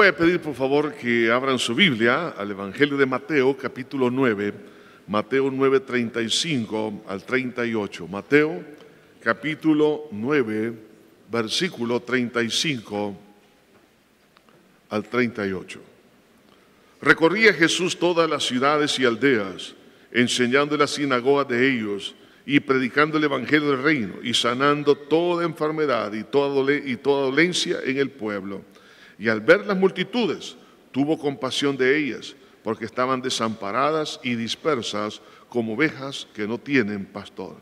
voy a pedir por favor que abran su Biblia al Evangelio de Mateo, capítulo 9, Mateo 9, 35 al 38. Mateo, capítulo 9, versículo 35 al 38. Recorría Jesús todas las ciudades y aldeas, enseñando en las sinagogas de ellos y predicando el Evangelio del reino y sanando toda enfermedad y toda dolencia en el pueblo. Y al ver las multitudes, tuvo compasión de ellas, porque estaban desamparadas y dispersas como ovejas que no tienen pastor.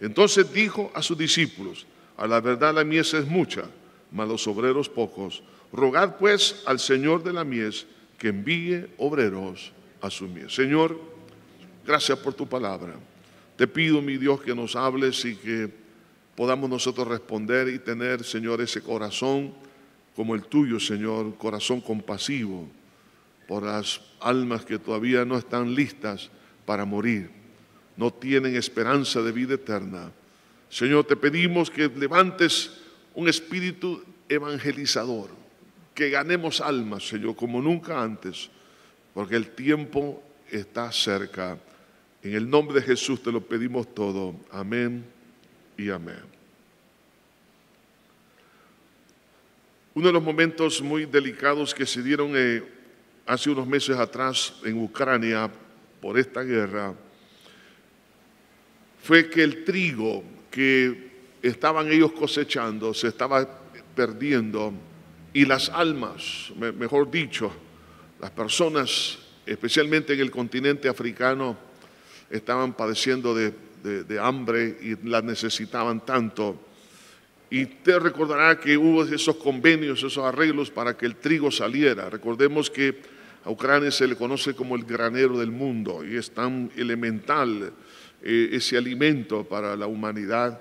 Entonces dijo a sus discípulos, a la verdad la mies es mucha, mas los obreros pocos. Rogad pues al Señor de la mies que envíe obreros a su mies. Señor, gracias por tu palabra. Te pido, mi Dios, que nos hables y que podamos nosotros responder y tener, Señor, ese corazón como el tuyo, Señor, corazón compasivo por las almas que todavía no están listas para morir, no tienen esperanza de vida eterna. Señor, te pedimos que levantes un espíritu evangelizador, que ganemos almas, Señor, como nunca antes, porque el tiempo está cerca. En el nombre de Jesús te lo pedimos todo. Amén y amén. Uno de los momentos muy delicados que se dieron eh, hace unos meses atrás en Ucrania por esta guerra fue que el trigo que estaban ellos cosechando se estaba perdiendo y las almas, mejor dicho, las personas, especialmente en el continente africano, estaban padeciendo de, hambre y la necesitaban tanto. Y te recordará que hubo esos convenios, esos arreglos para que el trigo saliera. Recordemos que a Ucrania se le conoce como el granero del mundo y es tan elemental eh, ese alimento para la humanidad.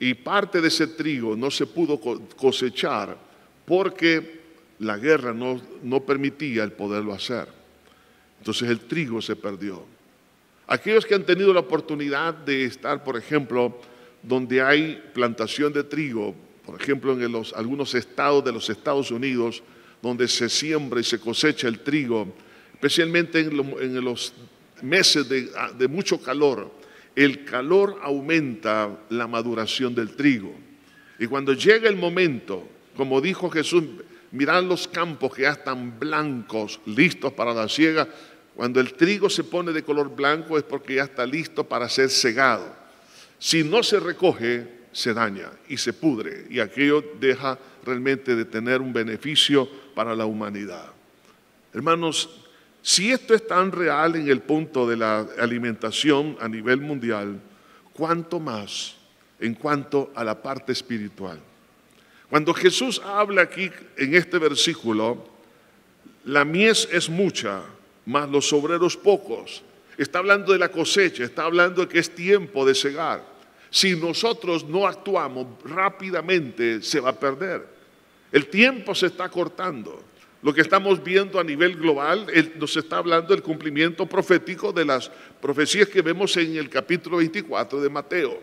Y parte de ese trigo no se pudo cosechar porque la guerra no, no permitía el poderlo hacer. Entonces el trigo se perdió. Aquellos que han tenido la oportunidad de estar, por ejemplo, donde hay plantación de trigo, por ejemplo, en algunos estados de los Estados Unidos, donde se siembra y se cosecha el trigo, especialmente en, los meses de, de mucho calor, el calor aumenta la maduración del trigo. Y cuando llega el momento como dijo Jesús, mirad los campos que ya están blancos, listos para la siega. Cuando el trigo se pone de color blanco es porque ya está listo para ser segado. Si no se recoge, se daña y se pudre y aquello deja realmente de tener un beneficio para la humanidad. Hermanos, si esto es tan real en el punto de la alimentación a nivel mundial, ¿cuánto más en cuanto a la parte espiritual? Cuando Jesús habla aquí en este versículo, la mies es mucha, mas los obreros pocos. Está hablando de la cosecha, está hablando de que es tiempo de cegar. Si nosotros no actuamos rápidamente, se va a perder. El tiempo se está cortando. Lo que estamos viendo a nivel global nos está hablando del cumplimiento profético de las profecías que vemos en el capítulo 24 de Mateo,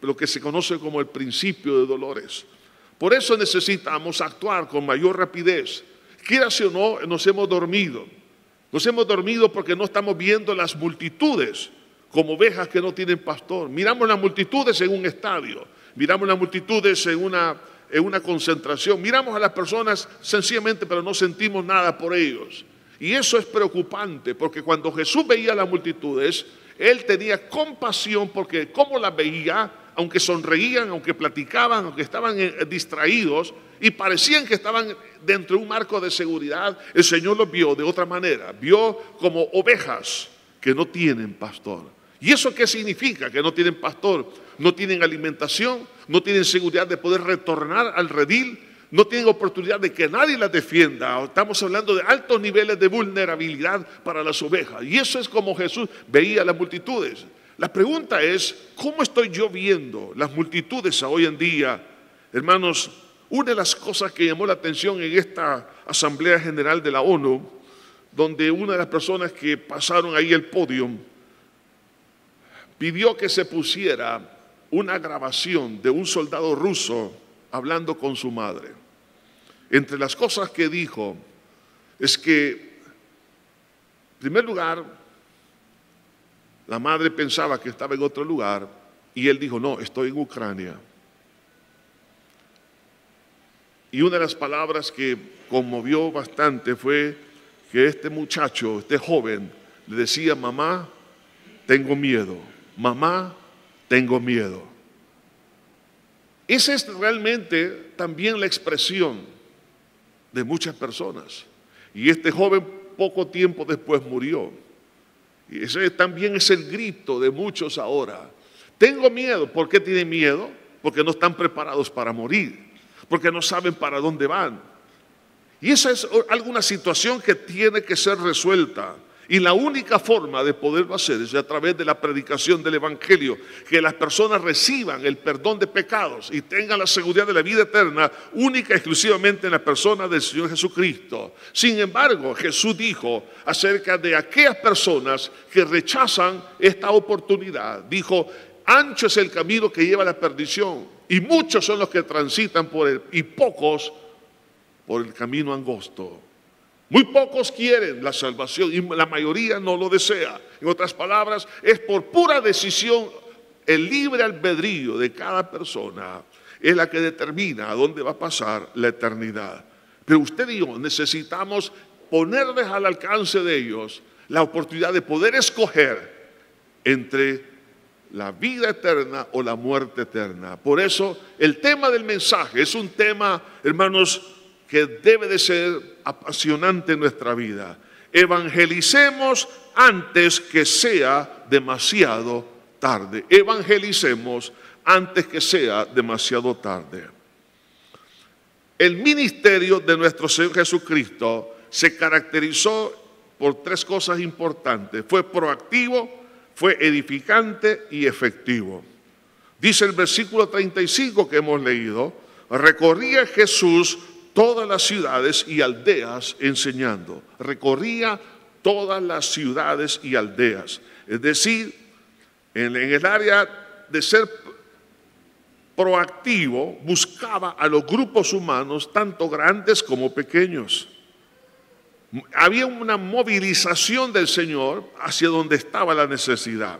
lo que se conoce como el principio de dolores. Por eso necesitamos actuar con mayor rapidez. Quiera o no, nos hemos dormido. Nos hemos dormido porque no estamos viendo las multitudes como ovejas que no tienen pastor. Miramos las multitudes en un estadio, miramos las multitudes en una, en una concentración, miramos a las personas sencillamente, pero no sentimos nada por ellos. Y eso es preocupante porque cuando Jesús veía a las multitudes, Él tenía compasión porque como las veía, aunque sonreían, aunque platicaban, aunque estaban eh, distraídos y parecían que estaban dentro de un marco de seguridad, el Señor los vio de otra manera, vio como ovejas que no tienen pastor. ¿Y eso qué significa? Que no tienen pastor, no tienen alimentación, no tienen seguridad de poder retornar al redil, no tienen oportunidad de que nadie las defienda. Estamos hablando de altos niveles de vulnerabilidad para las ovejas. Y eso es como Jesús veía a las multitudes. La pregunta es, ¿cómo estoy yo viendo las multitudes hoy en día? Hermanos, una de las cosas que llamó la atención en esta Asamblea General de la ONU, donde una de las personas que pasaron ahí el podio pidió que se pusiera una grabación de un soldado ruso hablando con su madre. Entre las cosas que dijo, es que, en primer lugar, la madre pensaba que estaba en otro lugar y él dijo, no, estoy en Ucrania. Y una de las palabras que conmovió bastante fue que este muchacho, este joven, le decía, mamá, tengo miedo, mamá, tengo miedo. Esa es realmente también la expresión de muchas personas. Y este joven poco tiempo después murió. Y ese también es el grito de muchos ahora. Tengo miedo. ¿Por qué tienen miedo? Porque no están preparados para morir, porque no saben para dónde van. Y esa es alguna situación que tiene que ser resuelta. Y la única forma de poderlo hacer es a través de la predicación del Evangelio, que las personas reciban el perdón de pecados y tengan la seguridad de la vida eterna única y exclusivamente en la persona del Señor Jesucristo. Sin embargo, Jesús dijo acerca de aquellas personas que rechazan esta oportunidad, dijo, ancho es el camino que lleva a la perdición y muchos son los que transitan por él y pocos por el camino angosto. Muy pocos quieren la salvación y la mayoría no lo desea. En otras palabras, es por pura decisión, el libre albedrío de cada persona es la que determina a dónde va a pasar la eternidad. Pero usted y yo necesitamos ponerles al alcance de ellos la oportunidad de poder escoger entre la vida eterna o la muerte eterna. Por eso el tema del mensaje es un tema, hermanos, que debe de ser apasionante en nuestra vida. Evangelicemos antes que sea demasiado tarde. Evangelicemos antes que sea demasiado tarde. El ministerio de nuestro Señor Jesucristo se caracterizó por tres cosas importantes. Fue proactivo, fue edificante y efectivo. Dice el versículo 35 que hemos leído, recorría Jesús todas las ciudades y aldeas enseñando. Recorría todas las ciudades y aldeas. Es decir, en, el área de ser proactivo, buscaba a los grupos humanos, tanto grandes como pequeños. Había una movilización del Señor hacia donde estaba la necesidad.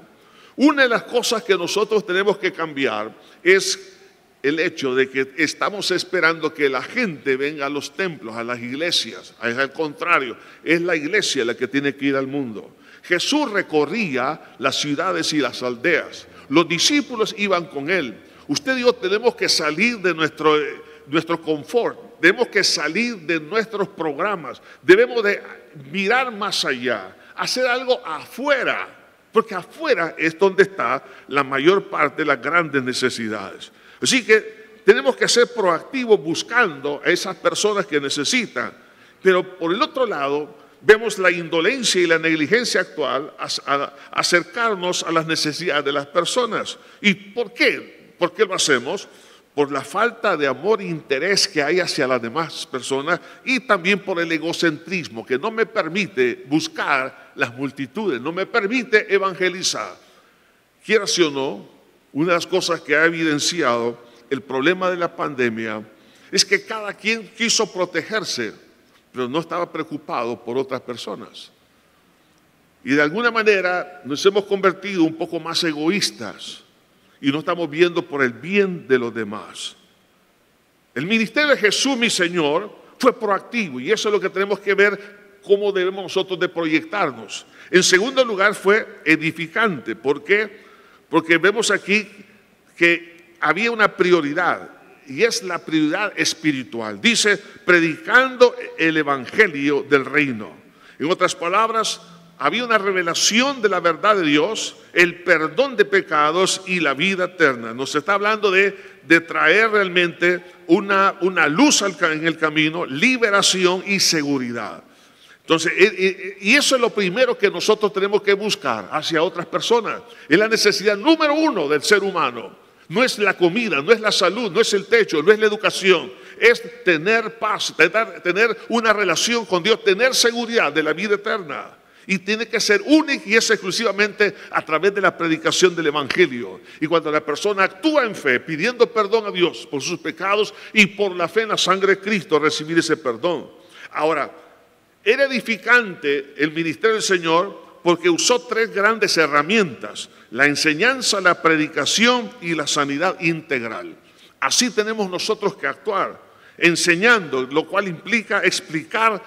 Una de las cosas que nosotros tenemos que cambiar es el hecho de que estamos esperando que la gente venga a los templos, a las iglesias. Es al contrario, es la iglesia la que tiene que ir al mundo. Jesús recorría las ciudades y las aldeas. Los discípulos iban con él. Usted y yo tenemos que salir de nuestro, nuestro confort, tenemos que salir de nuestros programas, debemos de mirar más allá, hacer algo afuera, porque afuera es donde está la mayor parte de las grandes necesidades. Así que tenemos que ser proactivos buscando a esas personas que necesitan. Pero por el otro lado, vemos la indolencia y la negligencia actual a, acercarnos a las necesidades de las personas. ¿Y por qué? ¿Por qué lo hacemos? Por la falta de amor e interés que hay hacia las demás personas y también por el egocentrismo que no me permite buscar las multitudes, no me permite evangelizar. Quiera o no, una de las cosas que ha evidenciado el problema de la pandemia es que cada quien quiso protegerse, pero no estaba preocupado por otras personas. Y de alguna manera nos hemos convertido un poco más egoístas y no estamos viendo por el bien de los demás. El ministerio de Jesús, mi Señor, fue proactivo y eso es lo que tenemos que ver cómo debemos nosotros de proyectarnos. En segundo lugar, fue edificante. ¿Por qué? Porque vemos aquí que había una prioridad y es la prioridad espiritual. Dice, predicando el Evangelio del reino. En otras palabras, había una revelación de la verdad de Dios, el perdón de pecados y la vida eterna. Nos está hablando de, de traer realmente una, una luz en el camino, liberación y seguridad. Entonces, eh, eh, y eso es lo primero que nosotros tenemos que buscar hacia otras personas. Es la necesidad número uno del ser humano. No es la comida, no es la salud, no es el techo, no es la educación. Es tener paz, tener, una relación con Dios, tener seguridad de la vida eterna. Y tiene que ser única y es exclusivamente a través de la predicación del Evangelio. Y cuando la persona actúa en fe, pidiendo perdón a Dios por sus pecados y por la fe en la sangre de Cristo, recibir ese perdón. Ahora, Era edificante el ministerio del Señor porque usó tres grandes herramientas, la enseñanza, la predicación y la sanidad integral. Así tenemos nosotros que actuar, enseñando, lo cual implica explicar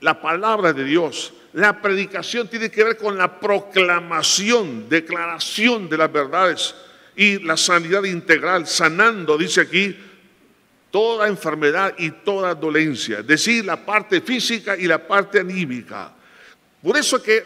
la palabra de Dios. La predicación tiene que ver con la proclamación, declaración de las verdades y la sanidad integral, sanando, dice aquí, toda enfermedad y toda dolencia, es decir, la parte física y la parte anímica. Por eso que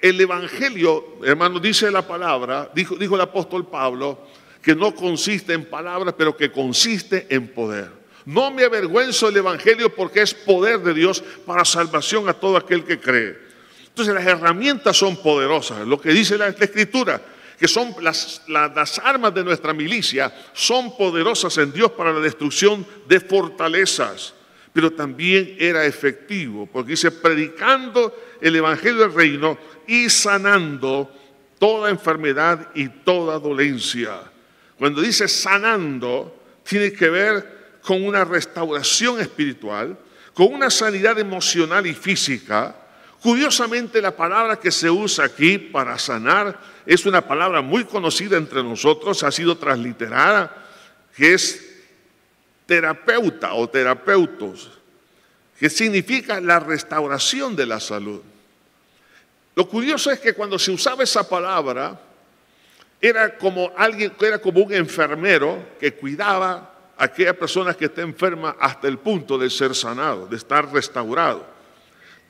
el Evangelio, hermano, dice la palabra, dijo, el apóstol Pablo, que no consiste en palabras, pero que consiste en poder. No me avergüenzo del Evangelio porque es poder de Dios para salvación a todo aquel que cree. Entonces las herramientas son poderosas. Lo que dice la, Escritura, que son las, armas de nuestra milicia, son poderosas en Dios para la destrucción de fortalezas. Pero también era efectivo, porque dice, predicando el Evangelio del Reino y sanando toda enfermedad y toda dolencia. Cuando dice sanando, tiene que ver con una restauración espiritual, con una sanidad emocional y física. Curiosamente, la palabra que se usa aquí para sanar es una palabra muy conocida entre nosotros, ha sido transliterada, que es terapeuta o terapeutos, que significa la restauración de la salud. Lo curioso es que cuando se usaba esa palabra, era como alguien, era como un enfermero que cuidaba aquella persona que está enferma hasta el punto de ser sanado, de estar restaurado.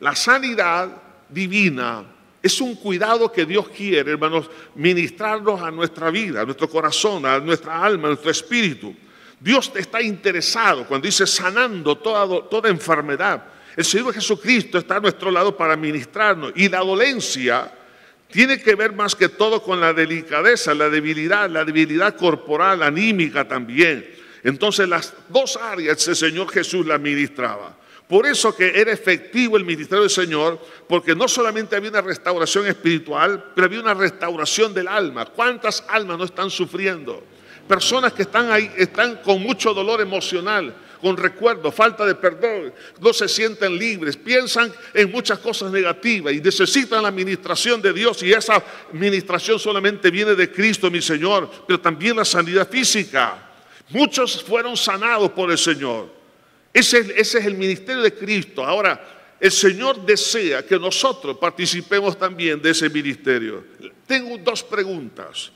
La sanidad divina es un cuidado que Dios quiere, hermanos, ministrarnos a nuestra vida, a nuestro corazón, a nuestra alma, a nuestro espíritu. Dios está interesado cuando dice sanando toda, enfermedad. El Señor Jesucristo está a nuestro lado para ministrarnos. Y la dolencia tiene que ver más que todo con la delicadeza, la debilidad, la debilidad corporal, anímica también. Entonces las dos áreas el Señor Jesús la ministraba. Por eso que era efectivo el ministerio del Señor, porque no solamente había una restauración espiritual, pero había una restauración del alma. ¿Cuántas almas no están sufriendo? Personas que están ahí, están con mucho dolor emocional, con recuerdo, falta de perdón, no se sienten libres, piensan en muchas cosas negativas y necesitan la administración de Dios y esa administración solamente viene de Cristo, mi Señor, pero también la sanidad física. Muchos fueron sanados por el Señor. Ese, es el ministerio de Cristo. Ahora, el Señor desea que nosotros participemos también de ese ministerio. Tengo dos preguntas.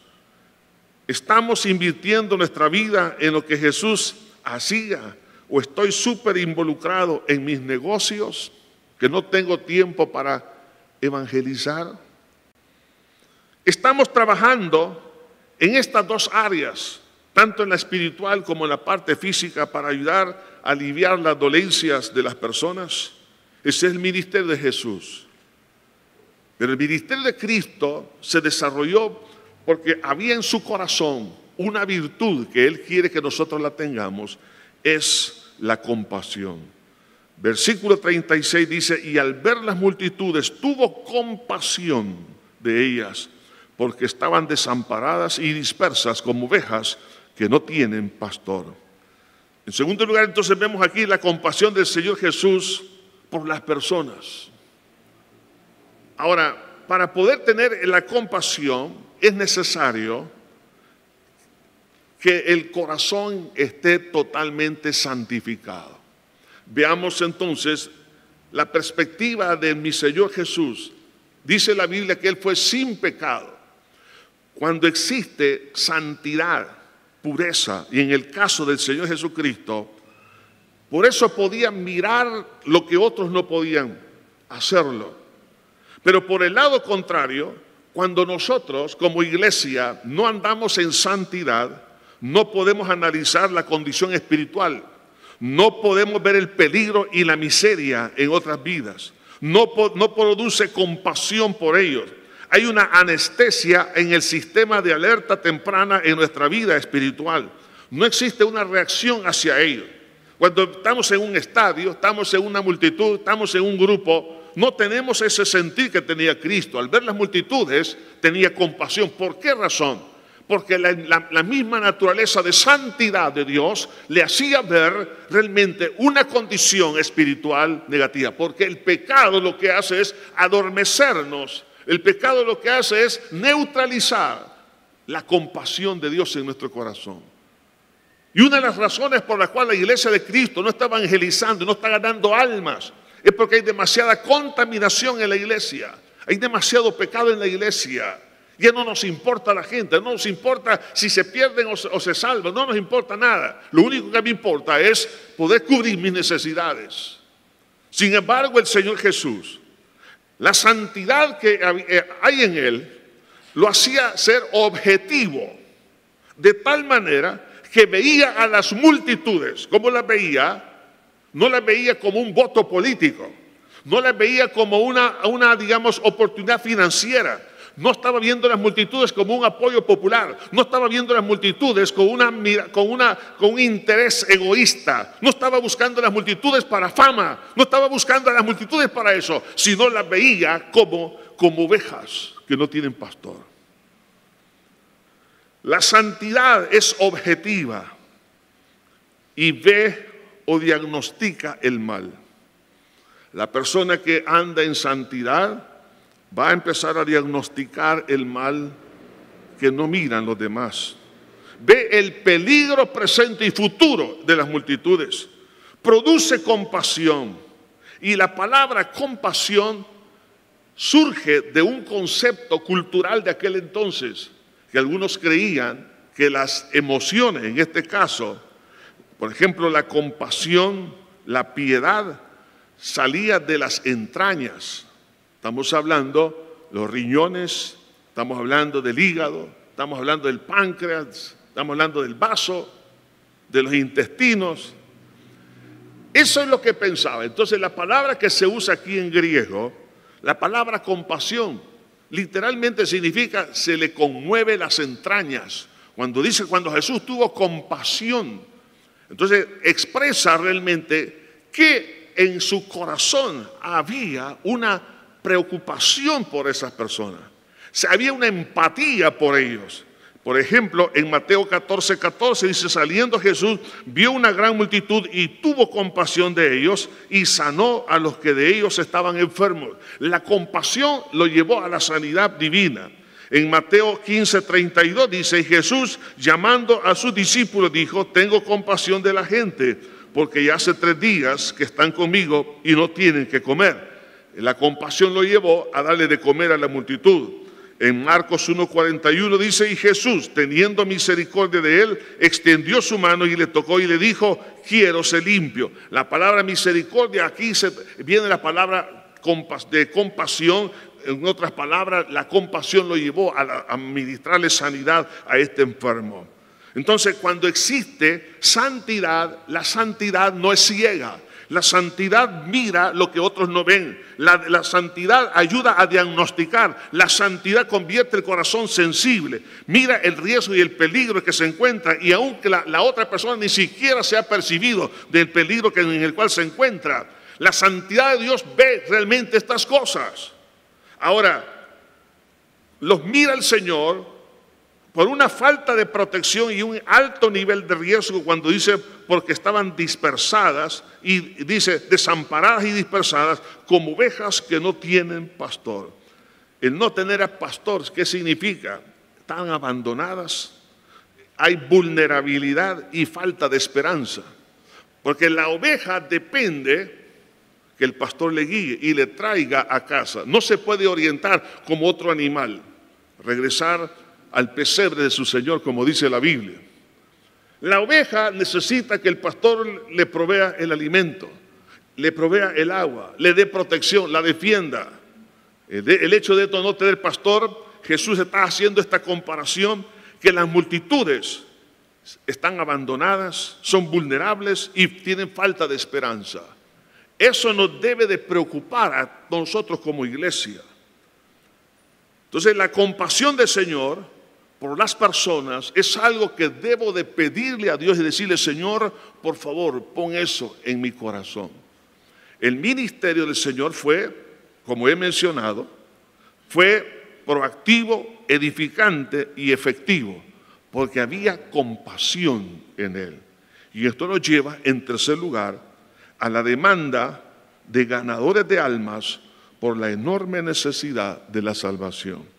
¿Estamos invirtiendo nuestra vida en lo que Jesús hacía? ¿O estoy súper involucrado en mis negocios que no tengo tiempo para evangelizar? Estamos trabajando en estas dos áreas tanto en la espiritual como en la parte física, para ayudar aliviar las dolencias de las personas. Ese es el ministerio de Jesús. Pero el ministerio de Cristo se desarrolló porque había en su corazón una virtud que Él quiere que nosotros la tengamos, es la compasión. Versículo 36 dice, y al ver las multitudes tuvo compasión de ellas, porque estaban desamparadas y dispersas como ovejas que no tienen pastor. En segundo lugar, entonces vemos aquí la compasión del Señor Jesús por las personas. Ahora, para poder tener la compasión es necesario que el corazón esté totalmente santificado. Veamos entonces la perspectiva de mi Señor Jesús. Dice la Biblia que Él fue sin pecado. Cuando existe santidad, pureza. Y en el caso del Señor Jesucristo, por eso podían mirar lo que otros no podían hacerlo. Pero por el lado contrario, cuando nosotros como iglesia no andamos en santidad, no podemos analizar la condición espiritual, no podemos ver el peligro y la miseria en otras vidas, no, no produce compasión por ellos hay una anestesia en el sistema de alerta temprana en nuestra vida espiritual. No existe una reacción hacia ello. Cuando estamos en un estadio, estamos en una multitud, estamos en un grupo, no tenemos ese sentir que tenía Cristo. Al ver las multitudes tenía compasión. ¿Por qué razón? porque la, la, misma naturaleza de santidad de Dios le hacía ver realmente una condición espiritual negativa, porque el pecado lo que hace es adormecernos, el pecado lo que hace es neutralizar la compasión de Dios en nuestro corazón. Y una de las razones por las cuales la iglesia de Cristo no está evangelizando, no está ganando almas, es porque hay demasiada contaminación en la iglesia, hay demasiado pecado en la iglesia. Ya no nos importa la gente, no nos importa si se pierden o se, salvan, no nos importa nada. Lo único que me importa es poder cubrir mis necesidades. Sin embargo, el Señor Jesús, la santidad que eh, hay en Él, lo hacía ser objetivo, de tal manera que veía a las multitudes, ¿cómo las veía? No las veía como un voto político, no las veía como una, una digamos, oportunidad financiera, no estaba viendo las multitudes como un apoyo popular, no estaba viendo las multitudes con, una, con, una, con un interés egoísta, no estaba buscando las multitudes para fama, no estaba buscando a las multitudes para eso, sino las veía como, como ovejas que no tienen pastor. La santidad es objetiva y ve o diagnostica el mal. La persona que anda en santidad va a empezar a diagnosticar el mal que no miran los demás. Ve el peligro presente y futuro de las multitudes. Produce compasión. Y la palabra compasión surge de un concepto cultural de aquel entonces, que algunos creían que las emociones, en este caso, por ejemplo, la compasión, la piedad, salía de las entrañas Estamos hablando los riñones, estamos hablando del hígado, estamos hablando del páncreas, estamos hablando del vaso, de los intestinos. Eso es lo que pensaba. Entonces la palabra que se usa aquí en griego, la palabra compasión, literalmente significa se le conmueve las entrañas. Cuando dice, cuando Jesús tuvo compasión, entonces expresa realmente que en su corazón había una preocupación por esas personas. había una empatía por ellos. Por ejemplo, en Mateo 14, 14 dice, saliendo Jesús, vio una gran multitud y tuvo compasión de ellos y sanó a los que de ellos estaban enfermos. La compasión lo llevó a la sanidad divina. En Mateo 15, 32 dice, Jesús llamando a sus discípulos dijo, tengo compasión de la gente, porque ya hace tres días que están conmigo y no tienen que comer. La compasión lo llevó a darle de comer a la multitud. En Marcos 1.41 dice, y Jesús, teniendo misericordia de él, extendió su mano y le tocó y le dijo, quiero ser limpio. La palabra misericordia, aquí viene la palabra de compasión, en otras palabras, la compasión lo llevó a administrarle sanidad a este enfermo. Entonces, cuando existe santidad, la santidad no es ciega. La santidad mira lo que otros no ven. La, santidad ayuda a diagnosticar. La santidad convierte el corazón sensible. Mira el riesgo y el peligro que se encuentra. Y aunque la, la otra persona ni siquiera se ha percibido del peligro en el cual se encuentra, la santidad de Dios ve realmente estas cosas. Ahora, los mira el Señor por una falta de protección y un alto nivel de riesgo cuando dice porque estaban dispersadas y dice desamparadas y dispersadas como ovejas que no tienen pastor. El no tener a pastores, ¿qué significa? Están abandonadas, hay vulnerabilidad y falta de esperanza. Porque la oveja depende que el pastor le guíe y le traiga a casa. No se puede orientar como otro animal, regresar al pesebre de su Señor, como dice la Biblia. La oveja necesita que el pastor le provea el alimento, le provea el agua, le dé protección, la defienda. El hecho de esto no tener pastor, Jesús está haciendo esta comparación que las multitudes están abandonadas, son vulnerables y tienen falta de esperanza. Eso nos debe de preocupar a nosotros como iglesia. Entonces la compasión del Señor por las personas es algo que debo de pedirle a Dios y decirle, Señor, por favor, pon eso en mi corazón. El ministerio del Señor fue, como he mencionado, fue proactivo, edificante y efectivo. porque había compasión en él. Y esto nos lleva, en tercer lugar, a la demanda de ganadores de almas por la enorme necesidad de la salvación.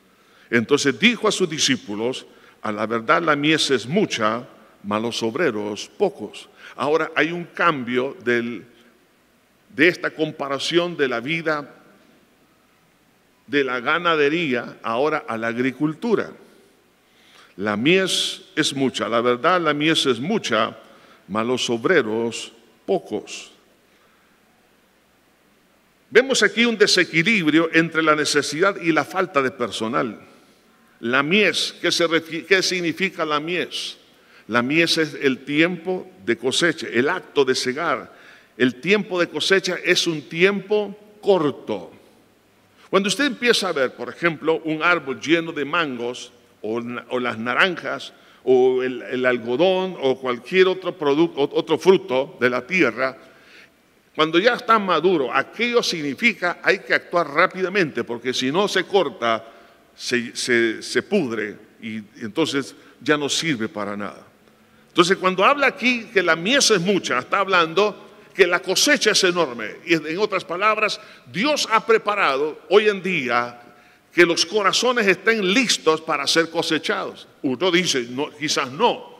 Entonces dijo a sus discípulos, a la verdad la mies es mucha, mas los obreros pocos. Ahora hay un cambio de esta comparación de la vida de la ganadería ahora a la agricultura. La mies es mucha, la verdad la mies es mucha, mas los obreros pocos. Vemos aquí un desequilibrio entre la necesidad y la falta de personal. La mies, ¿qué, ¿qué, significa la mies? La mies es el tiempo de cosecha, el acto de cegar. El tiempo de cosecha es un tiempo corto. Cuando usted empieza a ver, por ejemplo, un árbol lleno de mangos o, las naranjas o el, el, algodón o cualquier otro producto, otro fruto de la tierra, cuando ya está maduro, aquello significa hay que actuar rápidamente porque si no se corta, se, pudre y entonces ya no sirve para nada. Entonces cuando habla aquí que la mies es mucha, está hablando que la cosecha es enorme. Y en otras palabras, Dios ha preparado hoy en día que los corazones estén listos para ser cosechados. Uno dice, quizás no,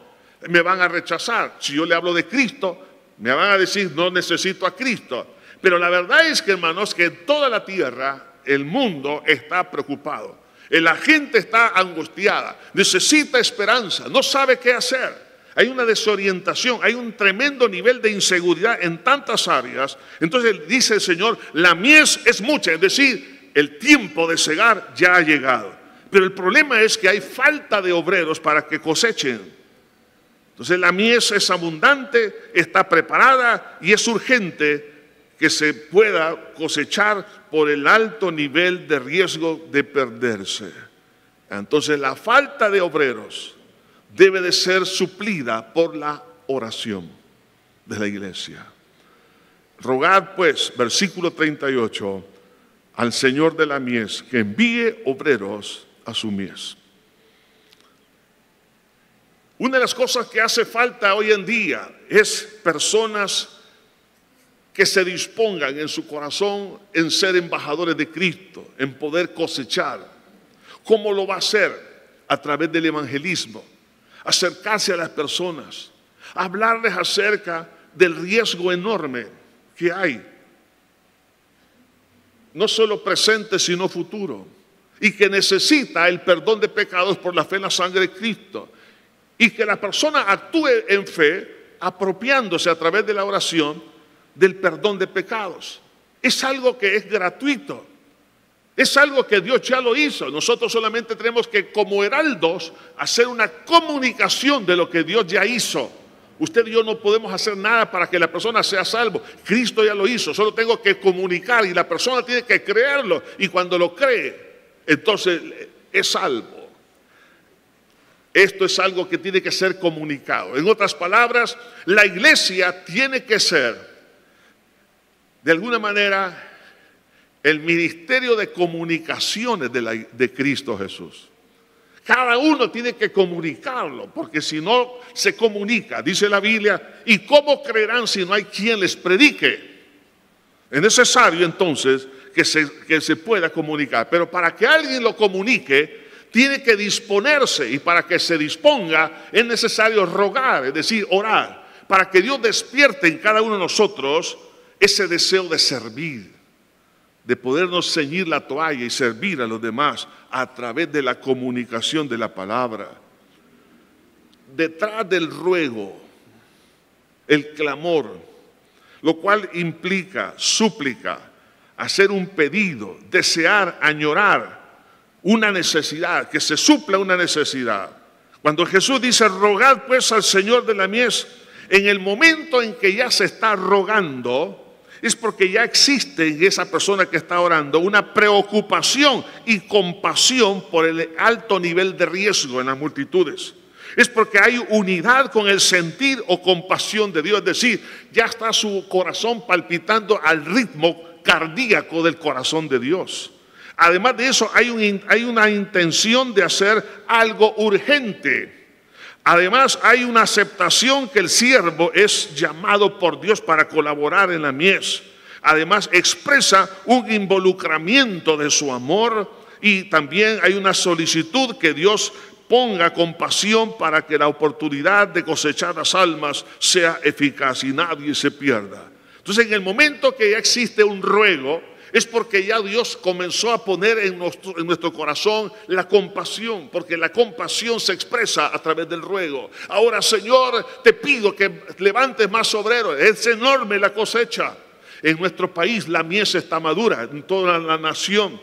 me van a rechazar. Si yo le hablo de Cristo, me van a decir, no necesito a Cristo. Pero la verdad es que, hermanos, que en toda la tierra el mundo está preocupado. La gente está angustiada, necesita esperanza, no sabe qué hacer. Hay una desorientación, hay un tremendo nivel de inseguridad en tantas áreas. Entonces dice el Señor, la mies es mucha, es decir, el tiempo de cegar ya ha llegado. Pero el problema es que hay falta de obreros para que cosechen. Entonces la mies es abundante, está preparada y es urgente que se pueda cosechar por el alto nivel de riesgo de perderse. Entonces la falta de obreros debe de ser suplida por la oración de la iglesia. Rogad pues, versículo 38, al Señor de la mies que envíe obreros a su mies. Una de las cosas que hace falta hoy en día es personas que se dispongan en su corazón en ser embajadores de Cristo, en poder cosechar. ¿Cómo lo va a hacer? A través del evangelismo, acercarse a las personas, hablarles acerca del riesgo enorme que hay, no solo presente, sino futuro, y que necesita el perdón de pecados por la fe en la sangre de Cristo. Y que la persona actúe en fe, apropiándose a través de la oración del perdón de pecados. Es algo que es gratuito. Es algo que Dios ya lo hizo. Nosotros solamente tenemos que, como heraldos, hacer una comunicación de lo que Dios ya hizo. Usted y yo no podemos hacer nada para que la persona sea salvo. Cristo ya lo hizo. Solo tengo que comunicar y la persona tiene que creerlo. Y cuando lo cree, entonces es salvo. Esto es algo que tiene que ser comunicado. En otras palabras, la iglesia tiene que ser, de alguna manera, el ministerio de comunicaciones de, de Cristo Jesús. Cada uno tiene que comunicarlo, porque si no se comunica, dice la Biblia, ¿y cómo creerán si no hay quien les predique? Es necesario entonces que se, que se pueda comunicar, pero para que alguien lo comunique, tiene que disponerse y para que se disponga es necesario rogar, es decir, orar, para que Dios despierte en cada uno de nosotros ese deseo de servir, de podernos ceñir la toalla y servir a los demás a través de la comunicación de la palabra. Detrás del ruego, el clamor, lo cual implica súplica, hacer un pedido, desear, añorar, una necesidad, que se supla una necesidad. Cuando Jesús dice, rogad pues al Señor de la mies, en el momento en que ya se está rogando, es porque ya existe en esa persona que está orando una preocupación y compasión por el alto nivel de riesgo en las multitudes. Es porque hay unidad con el sentir o compasión de Dios. Es decir, ya está su corazón palpitando al ritmo cardíaco del corazón de Dios. Además de eso, hay, una intención de hacer algo urgente. Además, hay una aceptación que el siervo es llamado por Dios para colaborar en la mies. Además, expresa un involucramiento de su amor y también hay una solicitud que Dios ponga compasión para que la oportunidad de cosechar las almas sea eficaz y nadie se pierda. Entonces, en el momento que ya existe un ruego, es porque ya Dios comenzó a poner en nuestro, corazón la compasión, porque la compasión se expresa a través del ruego. Ahora, Señor, te pido que levantes más obreros, es enorme la cosecha. En nuestro país la mies está madura, en toda la nación.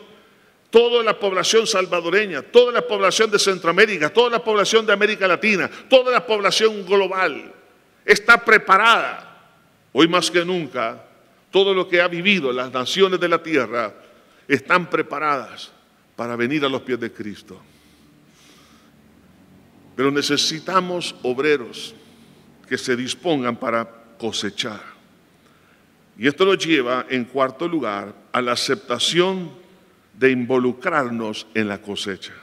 Toda la población salvadoreña, toda la población de Centroamérica, toda la población de América Latina, toda la población global está preparada. Hoy más que nunca todo lo que ha vivido las naciones de la tierra están preparadas para venir a los pies de Cristo. Pero necesitamos obreros que se dispongan para cosechar. Y esto nos lleva, en cuarto lugar, a la aceptación de involucrarnos en la cosecha.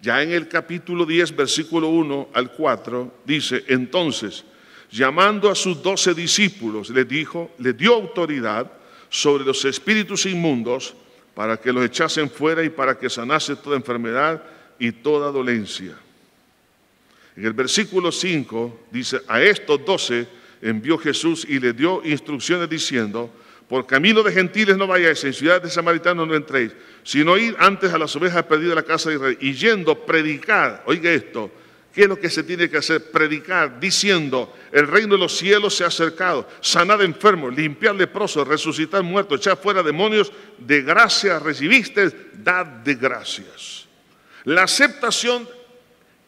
Ya en el capítulo 10, versículo 1 al 4, dice, entonces, llamando a sus doce discípulos, les dijo, les dio autoridad sobre los espíritus inmundos para que los echasen fuera y para que sanase toda enfermedad y toda dolencia. En el versículo 5 dice, a estos doce envió Jesús y les dio instrucciones diciendo, por camino de gentiles no vayáis, en ciudades de samaritanos no entréis, sino ir antes a las ovejas perdidas de la casa de Israel, y yendo, predicar, oiga esto, ¿Qué es lo que se tiene que hacer? Predicar diciendo, el reino de los cielos se ha acercado, sanar enfermos, limpiar leprosos, resucitar muertos, echar fuera demonios, de gracia recibiste, dad de gracias. La aceptación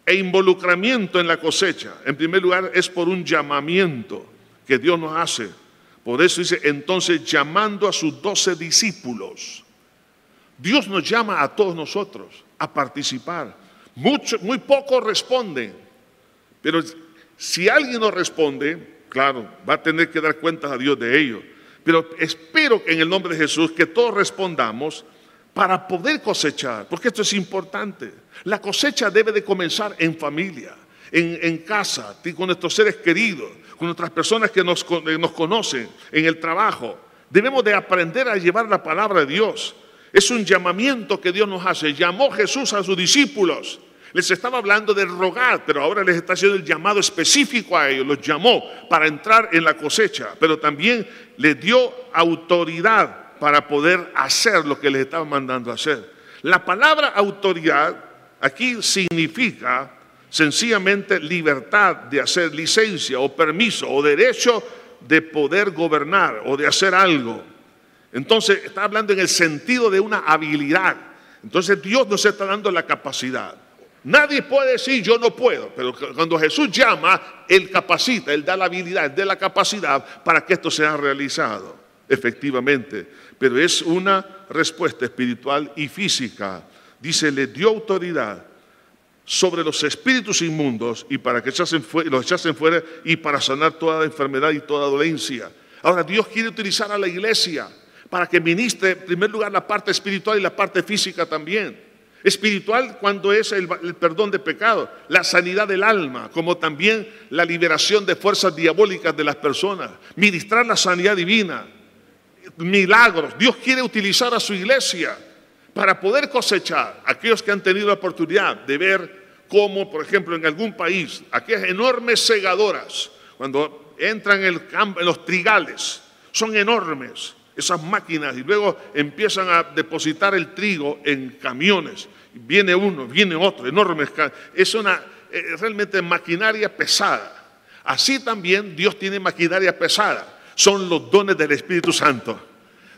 e involucramiento en la cosecha, en primer lugar, es por un llamamiento que Dios nos hace. Por eso dice, entonces llamando a sus doce discípulos, Dios nos llama a todos nosotros a participar muy pocos responden. Pero si alguien no responde, claro, va a tener que dar cuentas a Dios de ello. Pero espero que en el nombre de Jesús que todos respondamos para poder cosechar, porque esto es importante. La cosecha debe de comenzar en familia, en, casa, con nuestros seres queridos, con nuestras personas que nos, nos conocen, en el trabajo. Debemos de aprender a llevar la palabra de Dios. Es un llamamiento que Dios nos hace. Llamó Jesús a sus discípulos les estaba hablando de rogar, pero ahora les está haciendo el llamado específico a ellos. Los llamó para entrar en la cosecha, pero también les dio autoridad para poder hacer lo que les estaba mandando hacer. La palabra autoridad aquí significa sencillamente libertad de hacer licencia o permiso o derecho de poder gobernar o de hacer algo. Entonces está hablando en el sentido de una habilidad. Entonces Dios nos está dando la capacidad. Nadie puede decir yo no puedo, pero cuando Jesús llama, Él capacita, Él da la habilidad, Él da la capacidad para que esto sea realizado, efectivamente. Pero es una respuesta espiritual y física. Dice, le dio autoridad sobre los espíritus inmundos y para que los echasen fuera y para sanar toda enfermedad y toda dolencia. Ahora Dios quiere utilizar a la iglesia para que ministre en primer lugar la parte espiritual y la parte física también. Espiritual cuando es el, perdón de pecado, la sanidad del alma, como también la liberación de fuerzas diabólicas de las personas, ministrar la sanidad divina, milagros. Dios quiere utilizar a su iglesia para poder cosechar aquellos que han tenido la oportunidad de ver cómo, por ejemplo, en algún país, aquellas enormes segadoras, cuando entran en, el campo, en los trigales, son enormes esas máquinas y luego empiezan a depositar el trigo en camiones. Viene uno, viene otro, enormes. Es una eh, realmente maquinaria pesada. Así también Dios tiene maquinaria pesada. Son los dones del Espíritu Santo.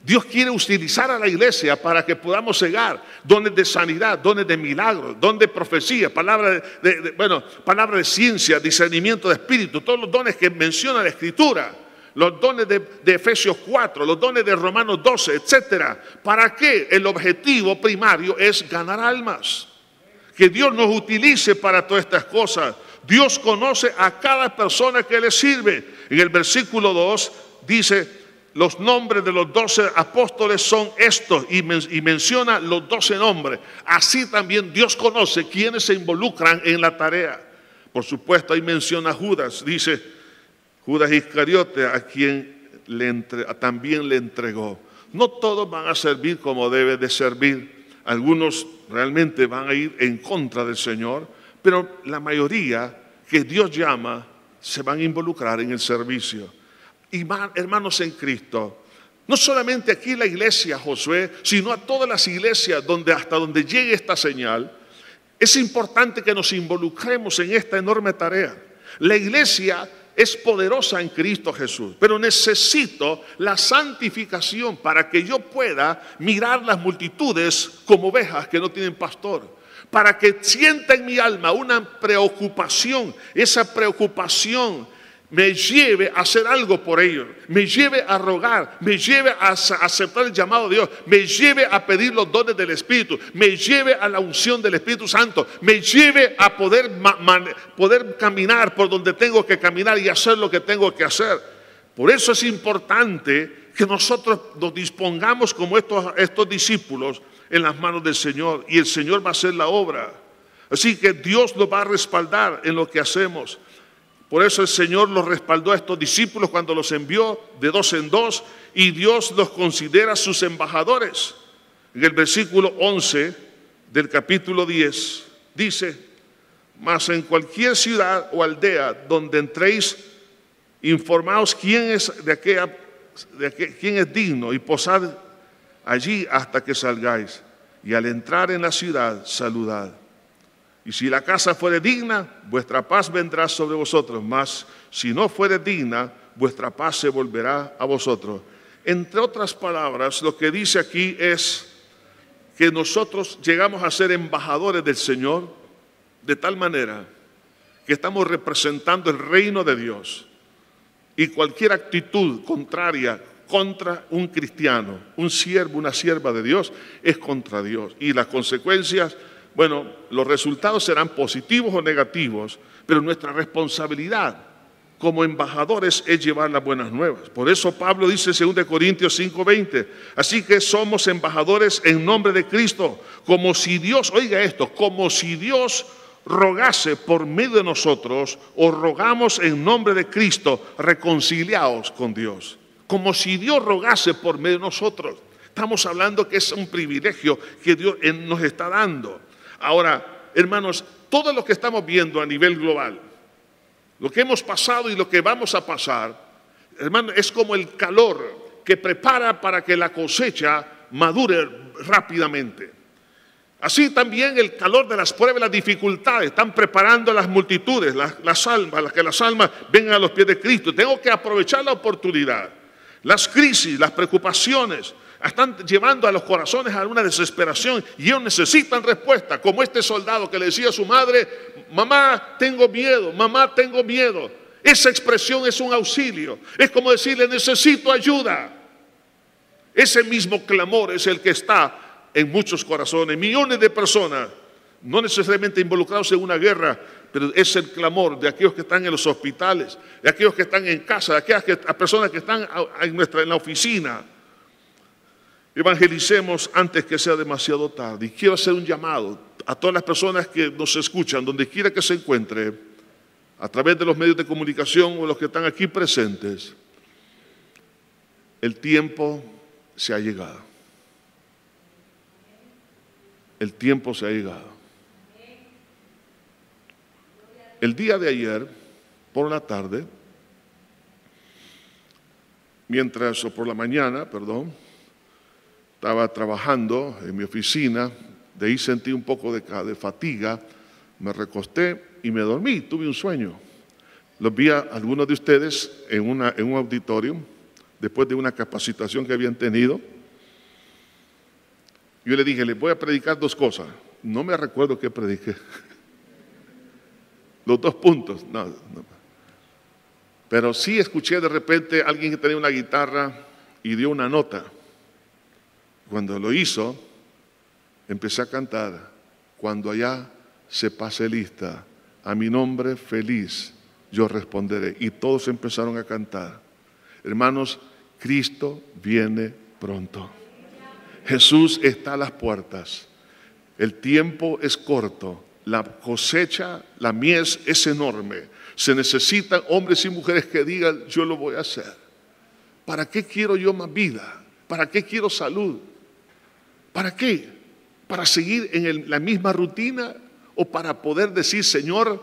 Dios quiere utilizar a la iglesia para que podamos cegar dones de sanidad, dones de milagros, dones de profecía, palabra de, bueno, palabra de ciencia, discernimiento de espíritu, todos los dones que menciona la Escritura los dones de, Efesios 4, los dones de Romanos 12, etcétera. ¿Para qué? El objetivo primario es ganar almas. Que Dios nos utilice para todas estas cosas. Dios conoce a cada persona que le sirve. En el versículo 2 dice, los nombres de los doce apóstoles son estos y, y, menciona los doce nombres. Así también Dios conoce quienes se involucran en la tarea. Por supuesto, ahí menciona a Judas, dice Judas Iscariote, a quien también le entregó. No todos van a servir como debe de servir. Algunos realmente van a ir en contra del Señor, pero la mayoría que Dios llama se van a involucrar en el servicio. Y hermanos en Cristo, no solamente aquí la iglesia Josué, sino a todas las iglesias donde hasta donde llegue esta señal, es importante que nos involucremos en esta enorme tarea. La iglesia es poderosa en Cristo Jesús, pero necesito la santificación para que yo pueda mirar las multitudes como ovejas que no tienen pastor para que sienta en mi alma una preocupación, esa preocupación me lleve a hacer algo por ellos, me lleve a rogar, me lleve a aceptar el llamado de Dios, me lleve a pedir los dones del Espíritu, me lleve a la unción del Espíritu Santo, me lleve a poder, poder caminar por donde tengo que caminar y hacer lo que tengo que hacer. Por eso es importante que nosotros nos dispongamos como estos, estos discípulos en las manos del Señor y el Señor va a hacer la obra. Así que Dios nos va a respaldar en lo que hacemos. Por eso el Señor los respaldó a estos discípulos cuando los envió de dos en dos y Dios los considera sus embajadores. En el versículo 11 del capítulo 10 dice, mas en cualquier ciudad o aldea donde entréis, informaos quién es de aquella, de quién es digno y posad allí hasta que salgáis. Y al entrar en la ciudad, saludad. Y si la casa fuere digna, vuestra paz vendrá sobre vosotros, mas si no fuere digna, vuestra paz se volverá a vosotros. Entre otras palabras, lo que dice aquí es que nosotros llegamos a ser embajadores del Señor de tal manera que estamos representando el reino de Dios. Y cualquier actitud contraria contra un cristiano, un siervo, una sierva de Dios, es contra Dios. Y las consecuencias bueno, los resultados serán positivos o negativos, pero nuestra responsabilidad como embajadores es llevar las buenas nuevas. Por eso Pablo dice en 2 Corintios 5:20, así que somos embajadores en nombre de Cristo, como si Dios, oiga esto, como si Dios rogase por medio de nosotros o rogamos en nombre de Cristo reconciliados con Dios, como si Dios rogase por medio de nosotros. Estamos hablando que es un privilegio que Dios nos está dando. Ahora, hermanos, todo lo que estamos viendo a nivel global, lo que hemos pasado y lo que vamos a pasar, hermano, es como el calor que prepara para que la cosecha madure rápidamente. Así también el calor de las pruebas, las dificultades, están preparando a las multitudes, las, almas, las que las almas vengan a los pies de Cristo. Tengo que aprovechar la oportunidad. Las crisis, las preocupaciones, están llevando a los corazones a una desesperación y ellos necesitan respuesta, como este soldado que le decía a su madre, mamá, tengo miedo, mamá, tengo miedo. Esa expresión es un auxilio, es como decirle, necesito ayuda. Ese mismo clamor es el que está en muchos corazones, millones de personas, no necesariamente involucrados en una guerra, pero es el clamor de aquellos que están en los hospitales, de aquellos que están en casa, de aquellas personas que están en, nuestra, en la oficina Evangelicemos antes que sea demasiado tarde. Y quiero hacer un llamado a todas las personas que nos escuchan, donde quiera que se encuentre, a través de los medios de comunicación o los que están aquí presentes. El tiempo se ha llegado. El tiempo se ha llegado. El día de ayer, por la tarde, mientras, o por la mañana, perdón, estaba trabajando en mi oficina, de ahí sentí un poco de, fatiga, me recosté y me dormí, tuve un sueño. Los vi a algunos de ustedes en, un auditorio, después de una capacitación que habían tenido. Yo le dije, les voy a predicar dos cosas. No me recuerdo qué prediqué. Los dos puntos. Pero sí escuché de repente a alguien que tenía una guitarra y dio una nota. Cuando lo hizo, empecé a cantar, cuando allá se pase lista, a mi nombre feliz yo responderé. Y todos empezaron a cantar. Hermanos, Cristo viene pronto. Jesús está a las puertas. El tiempo es corto la cosecha, la mies es enorme. Se necesitan hombres y mujeres que digan, yo lo voy a hacer. ¿Para qué quiero yo más vida? ¿Para qué quiero salud? ¿Para qué? ¿Para seguir en la misma rutina o para poder decir, Señor,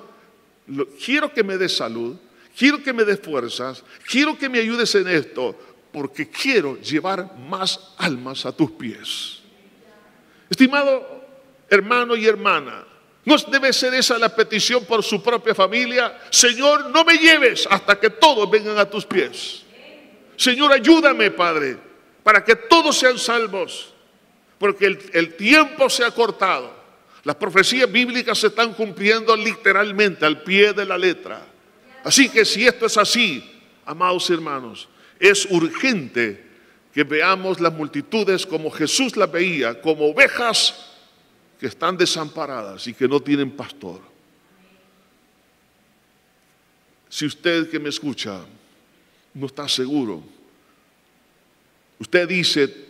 quiero que me des salud, quiero que me des fuerzas, quiero que me ayudes en esto, porque quiero llevar más almas a tus pies? Estimado hermano y hermana, ¿no debe ser esa la petición por su propia familia? Señor, no me lleves hasta que todos vengan a tus pies. Señor, ayúdame, Padre, para que todos sean salvos, porque el, tiempo se ha cortado. Las profecías bíblicas se están cumpliendo literalmente al pie de la letra. Así que si esto es así, amados hermanos, es urgente que veamos las multitudes como Jesús las veía, como ovejas que están desamparadas y que no tienen pastor. Si usted que me escucha no está seguro, usted dice,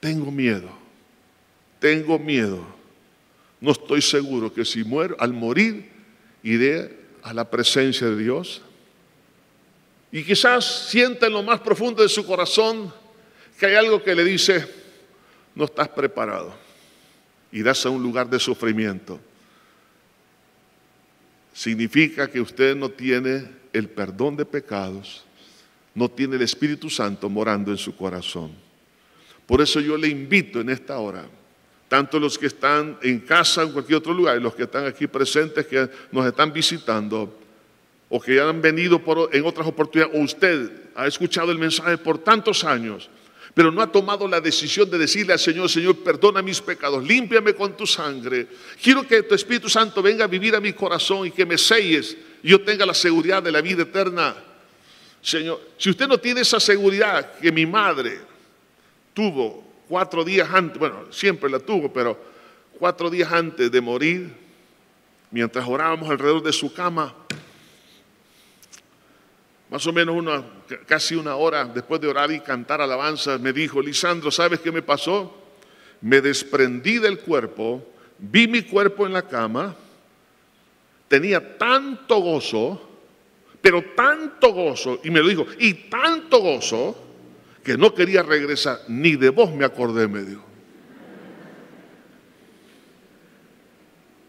tengo miedo, tengo miedo, no estoy seguro que si muero, al morir iré a la presencia de Dios. Y quizás sienta en lo más profundo de su corazón, que hay algo que le dice, no estás preparado. Irás a un lugar de sufrimiento. Significa que usted no tiene el perdón de pecados, no tiene el Espíritu Santo morando en su corazón. Por eso yo le invito en esta hora, tanto los que están en casa o en cualquier otro lugar, y los que están aquí presentes, que nos están visitando, o que ya han venido en otras oportunidades, o usted ha escuchado el mensaje por tantos años, pero no ha tomado la decisión de decirle al Señor, Señor, perdona mis pecados, límpiame con tu sangre. Quiero que tu Espíritu Santo venga a vivir a mi corazón y que me selles y yo tenga la seguridad de la vida eterna. Señor, si usted no tiene esa seguridad que mi madre tuvo cuatro días antes, bueno, siempre la tuvo, pero cuatro días antes de morir, mientras orábamos alrededor de su cama, más o menos una, casi una hora después de orar y cantar alabanzas, me dijo, Lisandro, ¿sabes qué me pasó? Me desprendí del cuerpo, vi mi cuerpo en la cama, tenía tanto gozo, pero tanto gozo, y me lo dijo, y tanto gozo, que no quería regresar, ni de vos me acordé, me dijo.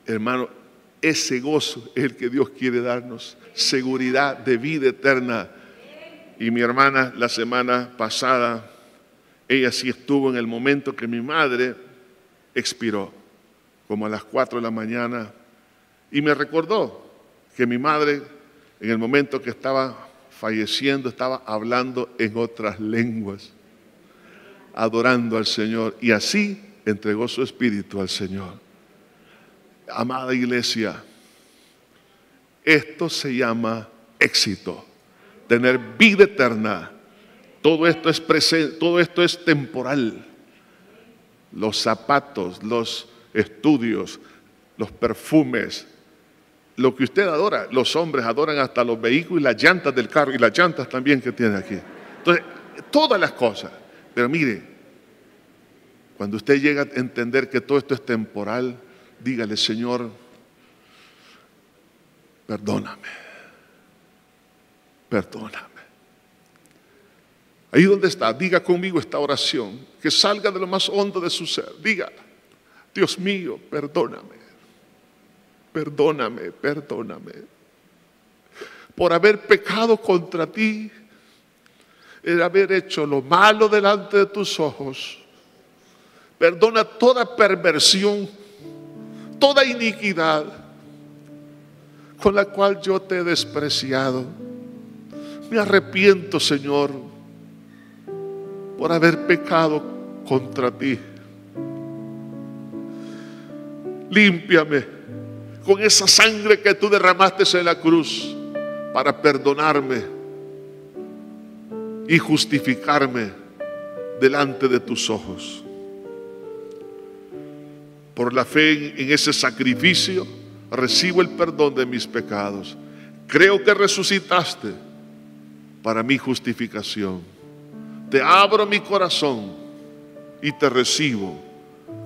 Hermano, ese gozo es el que Dios quiere darnos, seguridad de vida eterna. Y mi hermana la semana pasada, ella sí estuvo en el momento que mi madre expiró, como a las 4 de la mañana, y me recordó que mi madre, en el momento que estaba falleciendo, estaba hablando en otras lenguas, adorando al Señor, y así entregó su espíritu al Señor. Amada iglesia, esto se llama éxito, tener vida eterna. Todo esto es presente, todo esto es temporal. Los zapatos, los estudios, los perfumes, lo que usted adora, los hombres adoran hasta los vehículos y las llantas del carro y las llantas también que tiene aquí. Entonces, todas las cosas. Pero mire, cuando usted llega a entender que todo esto es temporal, dígale, Señor, perdóname, perdóname. Ahí donde está, diga conmigo esta oración, que salga de lo más hondo de su ser. Diga, Dios mío, perdóname, perdóname, perdóname, por haber pecado contra ti, el haber hecho lo malo delante de tus ojos. Perdona toda perversión toda iniquidad con la cual yo te he despreciado. Me arrepiento, Señor, por haber pecado contra ti. Límpiame con esa sangre que tú derramaste en la cruz para perdonarme y justificarme delante de tus ojos por la fe en ese sacrificio, recibo el perdón de mis pecados. Creo que resucitaste para mi justificación. Te abro mi corazón y te recibo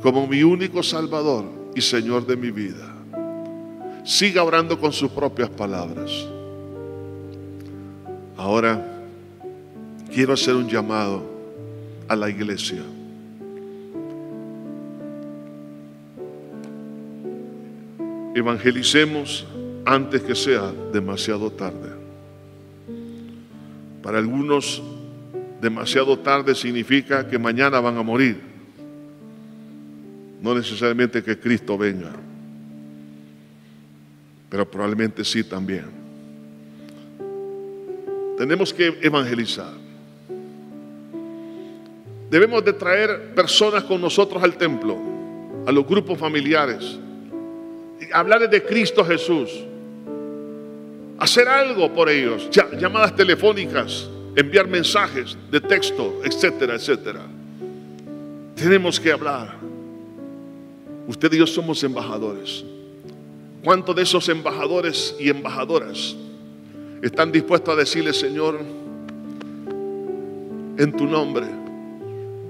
como mi único Salvador y Señor de mi vida. Siga orando con sus propias palabras. Ahora quiero hacer un llamado a la iglesia. Evangelicemos antes que sea demasiado tarde. Para algunos, demasiado tarde significa que mañana van a morir. No necesariamente que Cristo venga, pero probablemente sí también. Tenemos que evangelizar. Debemos de traer personas con nosotros al templo, a los grupos familiares, hablarles de Cristo Jesús hacer algo por ellos, llamadas telefónicas, enviar mensajes de texto, etcétera, etcétera. Tenemos que hablar. Usted y yo somos embajadores. ¿Cuántos de esos embajadores y embajadoras están dispuestos a decirle, Señor, en tu nombre,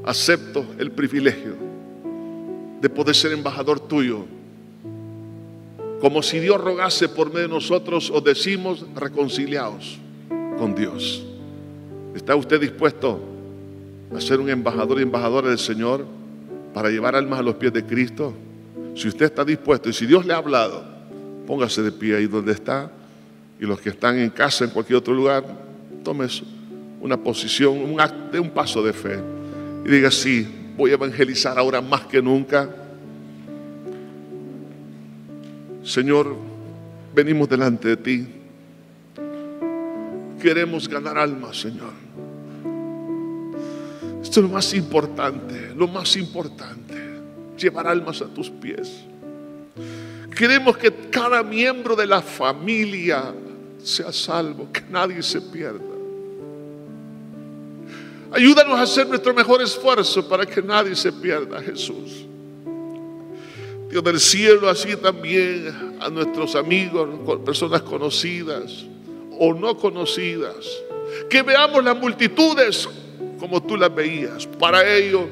acepto el privilegio de poder ser embajador tuyo como si Dios rogase por medio de nosotros, os decimos reconciliados con Dios. ¿Está usted dispuesto a ser un embajador y embajadora del Señor para llevar almas a los pies de Cristo? Si usted está dispuesto y si Dios le ha hablado, póngase de pie ahí donde está. Y los que están en casa, en cualquier otro lugar, tome una posición, un, acto, un paso de fe. Y diga, sí, voy a evangelizar ahora más que nunca Señor, venimos delante de ti. Queremos ganar almas, Señor. Esto es lo más importante, lo más importante, llevar almas a tus pies. Queremos que cada miembro de la familia sea salvo, que nadie se pierda. Ayúdanos a hacer nuestro mejor esfuerzo para que nadie se pierda, Jesús. Dios del cielo, así también a nuestros amigos, personas conocidas o no conocidas. Que veamos las multitudes como tú las veías. Para ello,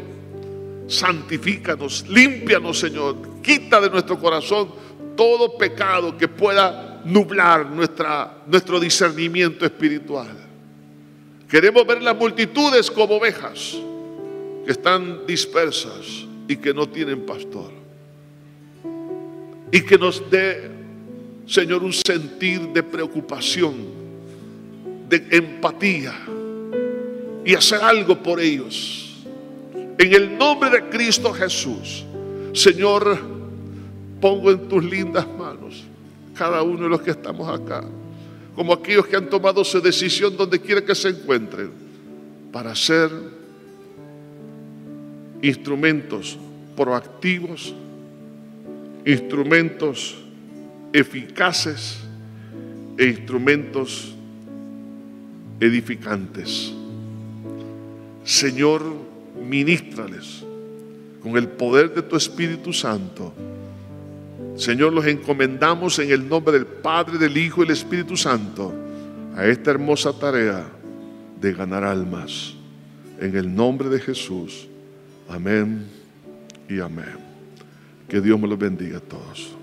santifícanos, límpianos, Señor. Quita de nuestro corazón todo pecado que pueda nublar nuestra, nuestro discernimiento espiritual. Queremos ver las multitudes como ovejas que están dispersas y que no tienen pastor y que nos dé, Señor, un sentir de preocupación, de empatía y hacer algo por ellos. En el nombre de Cristo Jesús, Señor, pongo en tus lindas manos cada uno de los que estamos acá, como aquellos que han tomado su decisión donde quiera que se encuentren, para ser instrumentos proactivos instrumentos eficaces e instrumentos edificantes. Señor, ministrales con el poder de tu Espíritu Santo. Señor, los encomendamos en el nombre del Padre, del Hijo y del Espíritu Santo a esta hermosa tarea de ganar almas. En el nombre de Jesús. Amén y amén. Que Dios me los bendiga a todos.